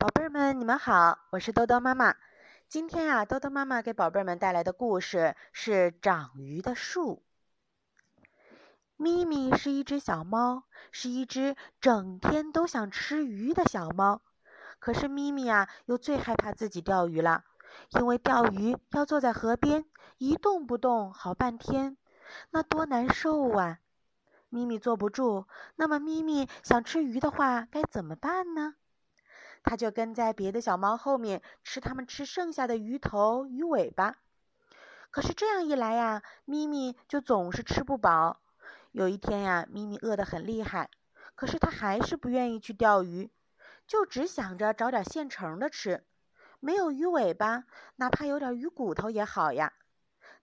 宝贝儿们，你们好，我是豆豆妈妈。今天呀，豆豆妈妈给宝贝儿们带来的故事是长鱼的树。咪咪是一只小猫，是一只整天都想吃鱼的小猫。可是咪咪呀，又最害怕自己钓鱼了，因为钓鱼要坐在河边一动不动好半天，那多难受啊！咪咪坐不住，那么咪咪想吃鱼的话，该怎么办呢？它就跟在别的小猫后面吃它们吃剩下的鱼头、鱼尾巴。可是这样一来呀，咪咪就总是吃不饱。有一天呀，咪咪饿得很厉害，可是它还是不愿意去钓鱼，就只想着找点现成的吃。没有鱼尾巴，哪怕有点鱼骨头也好呀。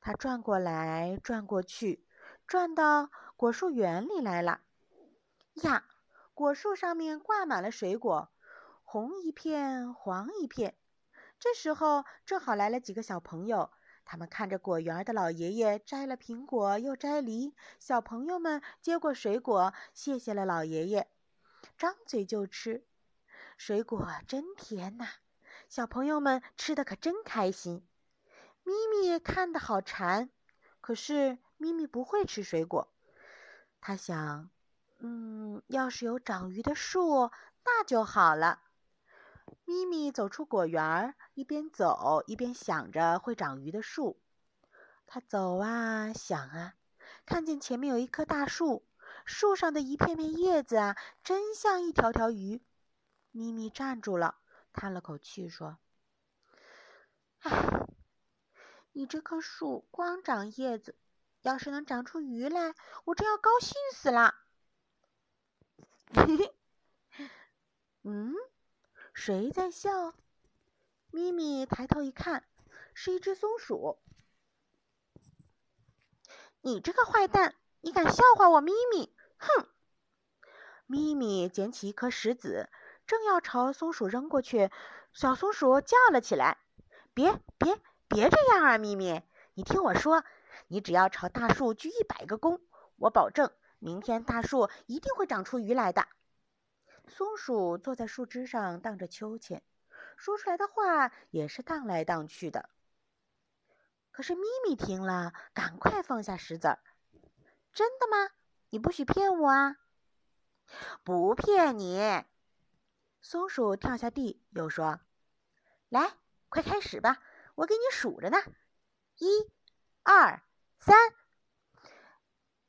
它转过来转过去，转到果树园里来了。呀，果树上面挂满了水果。红一片，黄一片。这时候正好来了几个小朋友，他们看着果园的老爷爷摘了苹果，又摘梨。小朋友们接过水果，谢谢了老爷爷，张嘴就吃。水果真甜呐，小朋友们吃的可真开心。咪咪看得好馋，可是咪咪不会吃水果。他想，嗯，要是有长鱼的树，那就好了。咪咪走出果园，一边走一边想着会长鱼的树。它走啊想啊，看见前面有一棵大树，树上的一片片叶子啊，真像一条条鱼。咪咪站住了，叹了口气说：“唉，你这棵树光长叶子，要是能长出鱼来，我真要高兴死了。”嘿嘿，嗯。谁在笑？咪咪抬头一看，是一只松鼠。你这个坏蛋，你敢笑话我咪咪？哼！咪咪捡起一颗石子，正要朝松鼠扔过去，小松鼠叫了起来：“别别别这样啊，咪咪！你听我说，你只要朝大树鞠一百个躬，我保证明天大树一定会长出鱼来的。”松鼠坐在树枝上荡着秋千，说出来的话也是荡来荡去的。可是咪咪听了，赶快放下石子儿。真的吗？你不许骗我啊！不骗你。松鼠跳下地，又说：“来，快开始吧，我给你数着呢。一、二、三。”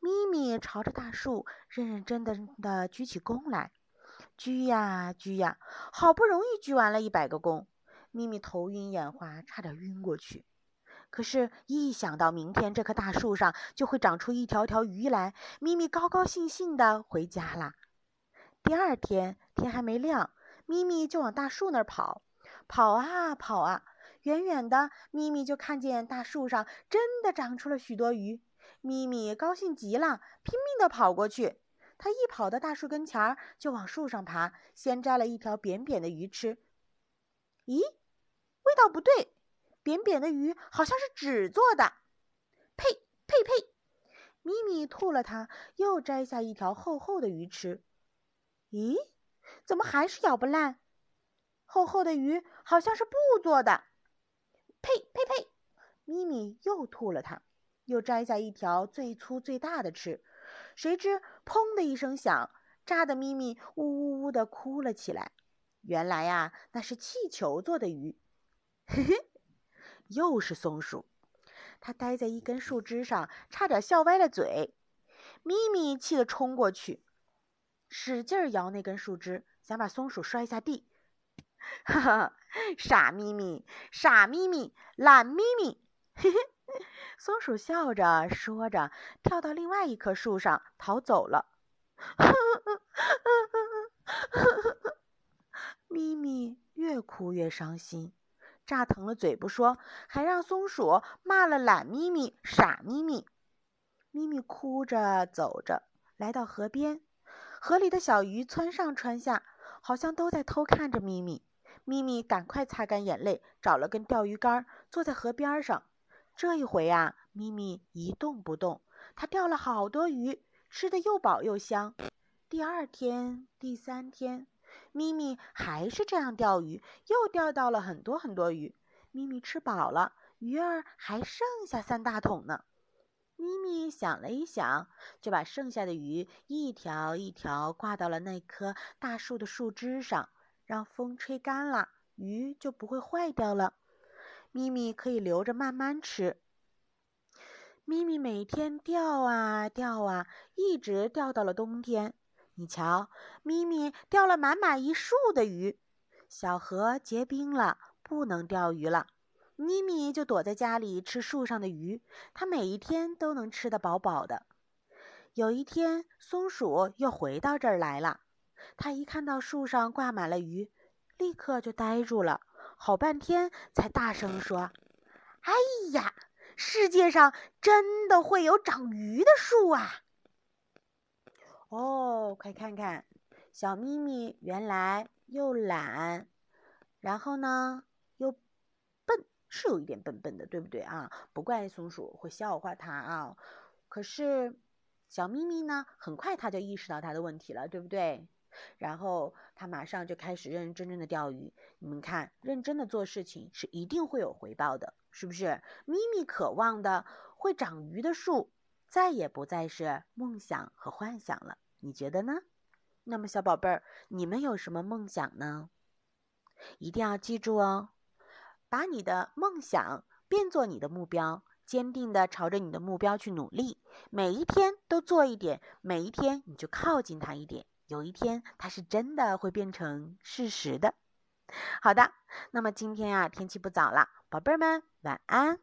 咪咪朝着大树认认真真的举起弓来。鞠呀鞠呀，好不容易鞠完了一百个躬，咪咪头晕眼花，差点晕过去。可是，一想到明天这棵大树上就会长出一条条鱼来，咪咪高高兴兴的回家啦。第二天天还没亮，咪咪就往大树那儿跑，跑啊跑啊，远远的，咪咪就看见大树上真的长出了许多鱼，咪咪高兴极了，拼命的跑过去。他一跑到大树跟前儿，就往树上爬，先摘了一条扁扁的鱼吃。咦，味道不对，扁扁的鱼好像是纸做的。呸呸呸！咪咪吐了它，又摘下一条厚厚的鱼吃。咦，怎么还是咬不烂？厚厚的鱼好像是布做的。呸呸呸！咪咪又吐了它，又摘下一条最粗最大的吃。谁知“砰”的一声响，炸得咪咪呜呜呜的哭了起来。原来呀，那是气球做的鱼。嘿嘿，又是松鼠，它待在一根树枝上，差点笑歪了嘴。咪咪气得冲过去，使劲摇那根树枝，想把松鼠摔下地。哈哈，傻咪咪，傻咪咪，懒咪咪，嘿嘿。松鼠笑着说着，跳到另外一棵树上逃走了。咪咪越哭越伤心，炸疼了嘴不说，还让松鼠骂了懒咪咪、傻咪咪。咪咪哭着走着，来到河边，河里的小鱼窜上窜下，好像都在偷看着咪咪。咪咪赶快擦干眼泪，找了根钓鱼竿，坐在河边上。这一回呀，咪咪一动不动。它钓了好多鱼，吃的又饱又香。第二天、第三天，咪咪还是这样钓鱼，又钓到了很多很多鱼。咪咪吃饱了，鱼儿还剩下三大桶呢。咪咪想了一想，就把剩下的鱼一条一条挂到了那棵大树的树枝上，让风吹干了，鱼就不会坏掉了。咪咪可以留着慢慢吃。咪咪每天钓啊钓啊，一直钓到了冬天。你瞧，咪咪钓了满满一树的鱼。小河结冰了，不能钓鱼了。咪咪就躲在家里吃树上的鱼，它每一天都能吃得饱饱的。有一天，松鼠又回到这儿来了。它一看到树上挂满了鱼，立刻就呆住了，好半天才大声说：“哎呀，世界上真的会有长鱼的树啊！”哦，快看看，小咪咪原来又懒，然后呢又笨。是有一点笨笨的，对不对啊？不怪松鼠会笑话它啊。可是小咪咪呢，很快它就意识到它的问题了，对不对？然后他马上就开始认认真真的钓鱼。你们看，认真的做事情是一定会有回报的，是不是？咪咪渴望的会长鱼的树，再也不再是梦想和幻想了。你觉得呢？那么小宝贝儿，你们有什么梦想呢？一定要记住哦。把你的梦想变作你的目标，坚定的朝着你的目标去努力，每一天都做一点，每一天你就靠近它一点，有一天它是真的会变成事实的。好的，那么今天啊，天气不早了，宝贝儿们晚安。